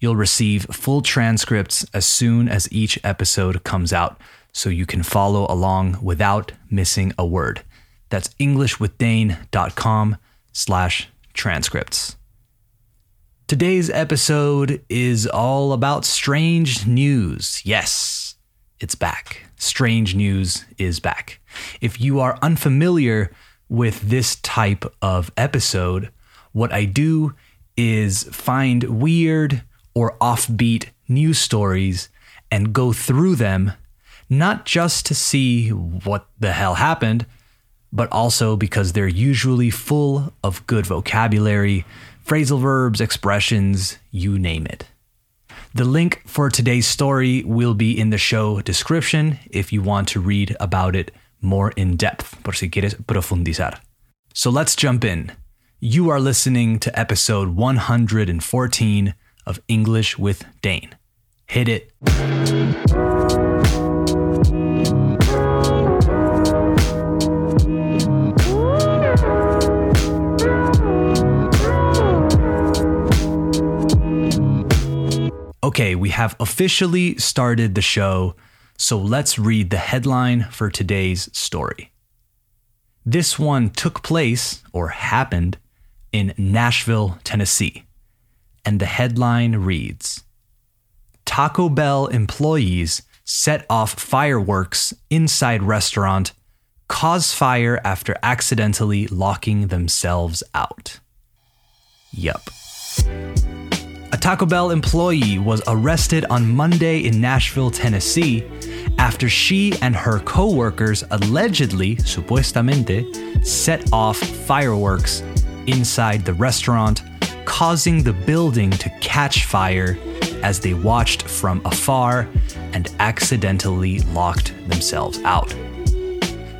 You'll receive full transcripts as soon as each episode comes out, so you can follow along without missing a word. That's englishwithdane.com slash transcripts. Today's episode is all about strange news. Yes, it's back. Strange news is back. If you are unfamiliar with this type of episode, what I do is find weird, or offbeat news stories and go through them, not just to see what the hell happened, but also because they're usually full of good vocabulary, phrasal verbs, expressions, you name it. The link for today's story will be in the show description if you want to read about it more in depth, por si quieres profundizar. So let's jump in. You are listening to episode 114 of English with Dane. Hit it. Okay, we have officially started the show, so let's read the headline for today's story. This one took place, or happened, in Nashville, Tennessee and the headline reads Taco Bell employees set off fireworks inside restaurant, cause fire after accidentally locking themselves out. Yup. A Taco Bell employee was arrested on Monday in Nashville, Tennessee, after she and her coworkers allegedly, supuestamente, set off fireworks inside the restaurant causing the building to catch fire as they watched from afar and accidentally locked themselves out.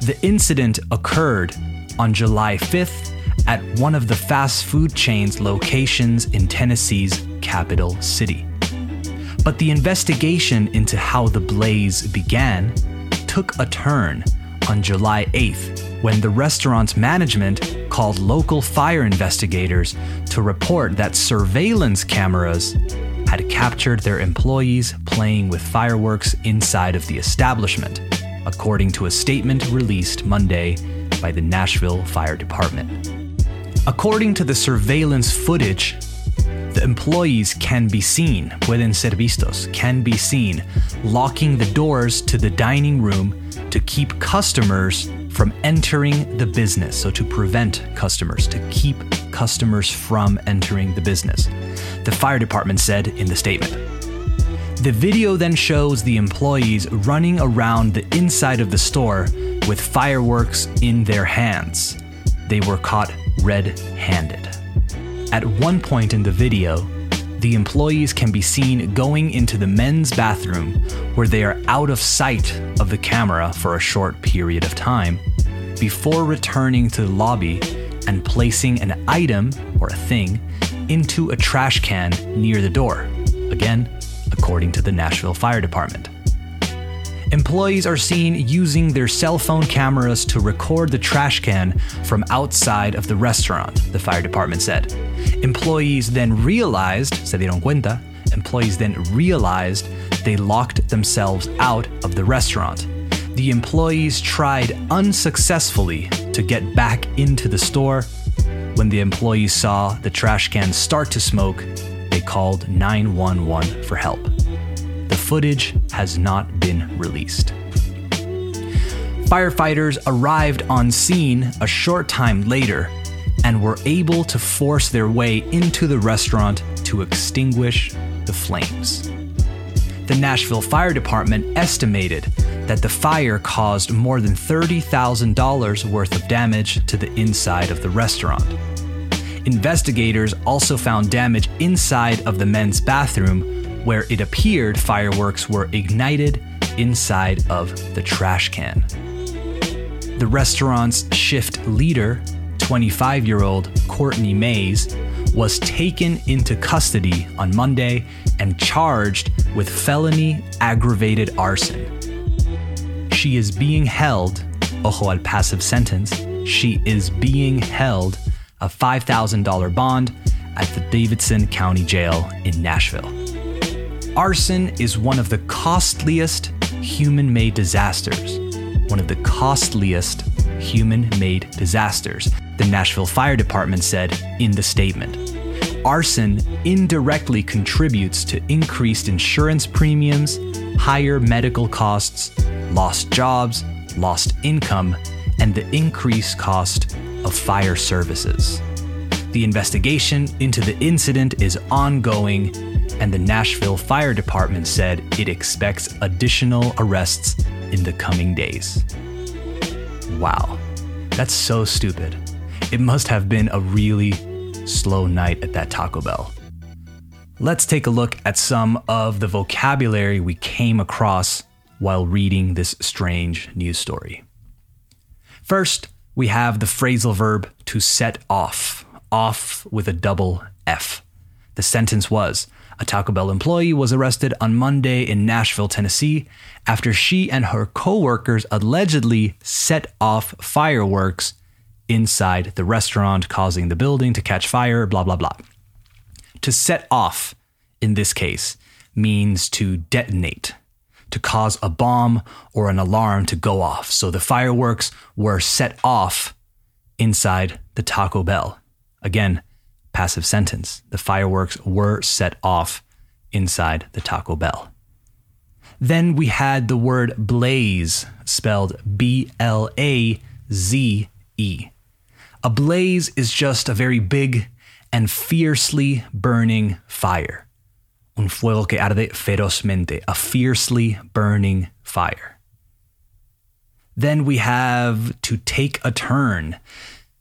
The incident occurred on July 5th at one of the fast food chain's locations in Tennessee's capital city. But the investigation into how the blaze began took a turn on July 8th when the restaurant's management called local fire investigators to report that surveillance cameras had captured their employees playing with fireworks inside of the establishment, according to a statement released Monday by the Nashville Fire Department. According to the surveillance footage, the employees can be seen, pueden ser vistos, can be seen, locking the doors to the dining room to keep customers from entering the business. So, to prevent customers, to keep customers from entering the business. The fire department said in the statement. The video then shows the employees running around the inside of the store with fireworks in their hands. They were caught red handed. At one point in the video, the employees can be seen going into the men's bathroom where they are out of sight of the camera for a short period of time before returning to the lobby and placing an item or a thing into a trash can near the door. Again, according to the Nashville Fire Department. Employees are seen using their cell phone cameras to record the trash can from outside of the restaurant, the fire department said. Employees then realized, se dieron cuenta, employees then realized they locked themselves out of the restaurant. The employees tried unsuccessfully to get back into the store. When the employees saw the trash can start to smoke, they called 911 for help. The footage has not been released. Firefighters arrived on scene a short time later and were able to force their way into the restaurant to extinguish the flames. The Nashville Fire Department estimated that the fire caused more than $30,000 worth of damage to the inside of the restaurant. Investigators also found damage inside of the men's bathroom where it appeared fireworks were ignited inside of the trash can. The restaurant's shift leader, 25 year old Courtney Mays, was taken into custody on Monday and charged with felony aggravated arson. She is being held, ojo al passive sentence, she is being held a $5,000 bond at the Davidson County Jail in Nashville. Arson is one of the costliest human made disasters. One of the costliest human made disasters, the Nashville Fire Department said in the statement. Arson indirectly contributes to increased insurance premiums, higher medical costs, lost jobs, lost income, and the increased cost of fire services. The investigation into the incident is ongoing, and the Nashville Fire Department said it expects additional arrests in the coming days. Wow, that's so stupid. It must have been a really slow night at that Taco Bell. Let's take a look at some of the vocabulary we came across while reading this strange news story. First, we have the phrasal verb to set off, off with a double F. The sentence was A Taco Bell employee was arrested on Monday in Nashville, Tennessee, after she and her coworkers allegedly set off fireworks inside the restaurant, causing the building to catch fire, blah, blah, blah. To set off, in this case, means to detonate, to cause a bomb or an alarm to go off. So the fireworks were set off inside the Taco Bell. Again, passive sentence. The fireworks were set off inside the Taco Bell. Then we had the word blaze, spelled B L A Z E. A blaze is just a very big and fiercely burning fire. Un fuego que arde ferozmente, a fiercely burning fire. Then we have to take a turn.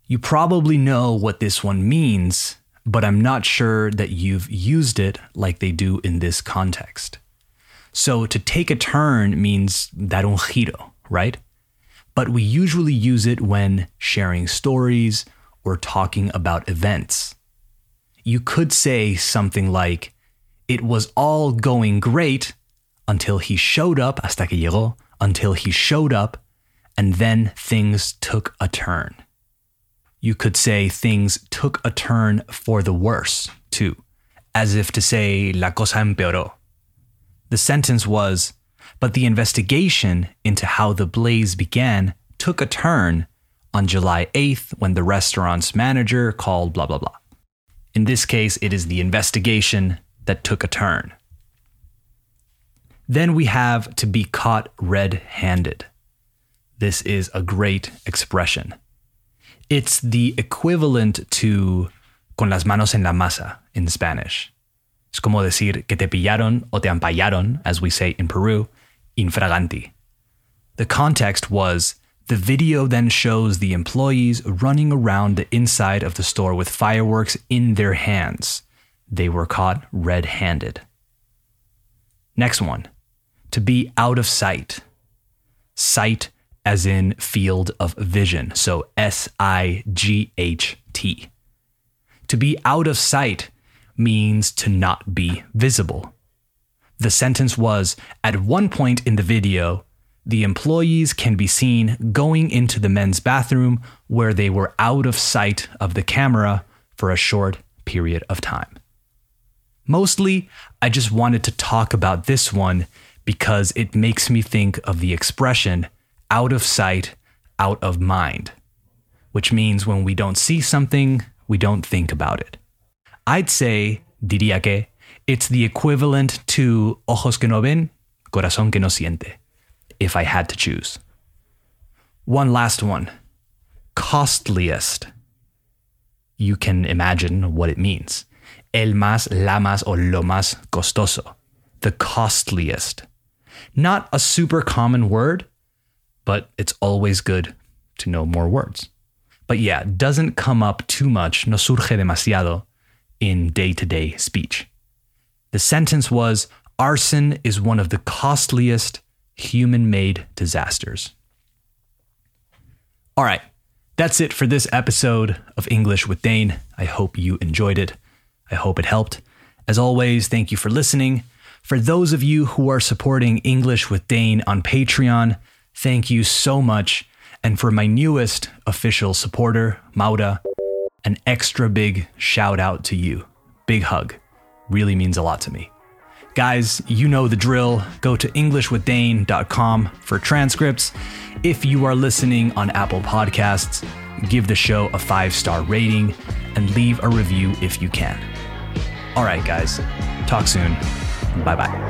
You probably know what this one means, but I'm not sure that you've used it like they do in this context. So to take a turn means dar un giro, right? But we usually use it when sharing stories or talking about events. You could say something like, It was all going great until he showed up, hasta que llegó, until he showed up, and then things took a turn. You could say things took a turn for the worse, too, as if to say, La cosa empeoró. The sentence was, but the investigation into how the blaze began took a turn on July 8th when the restaurant's manager called blah, blah, blah. In this case, it is the investigation that took a turn. Then we have to be caught red handed. This is a great expression. It's the equivalent to con las manos en la masa in Spanish. Es como decir que te pillaron o te ampallaron, as we say in Peru, infraganti. The context was the video then shows the employees running around the inside of the store with fireworks in their hands. They were caught red handed. Next one to be out of sight. Sight as in field of vision. So S I G H T. To be out of sight means to not be visible. The sentence was At one point in the video, the employees can be seen going into the men's bathroom where they were out of sight of the camera for a short period of time. Mostly, I just wanted to talk about this one because it makes me think of the expression out of sight, out of mind, which means when we don't see something, we don't think about it. I'd say, diría que, it's the equivalent to ojos que no ven, corazón que no siente if I had to choose. One last one costliest. You can imagine what it means. El más, la más, o lo más costoso. The costliest. Not a super common word, but it's always good to know more words. But yeah, doesn't come up too much, no surge demasiado in day to day speech. The sentence was arson is one of the costliest human made disasters. All right, that's it for this episode of English with Dane. I hope you enjoyed it. I hope it helped. As always, thank you for listening. For those of you who are supporting English with Dane on Patreon, thank you so much. And for my newest official supporter, Mauda, an extra big shout out to you. Big hug. Really means a lot to me. Guys, you know the drill. Go to EnglishWithDane.com for transcripts. If you are listening on Apple Podcasts, give the show a five star rating and leave a review if you can. All right, guys. Talk soon. Bye bye.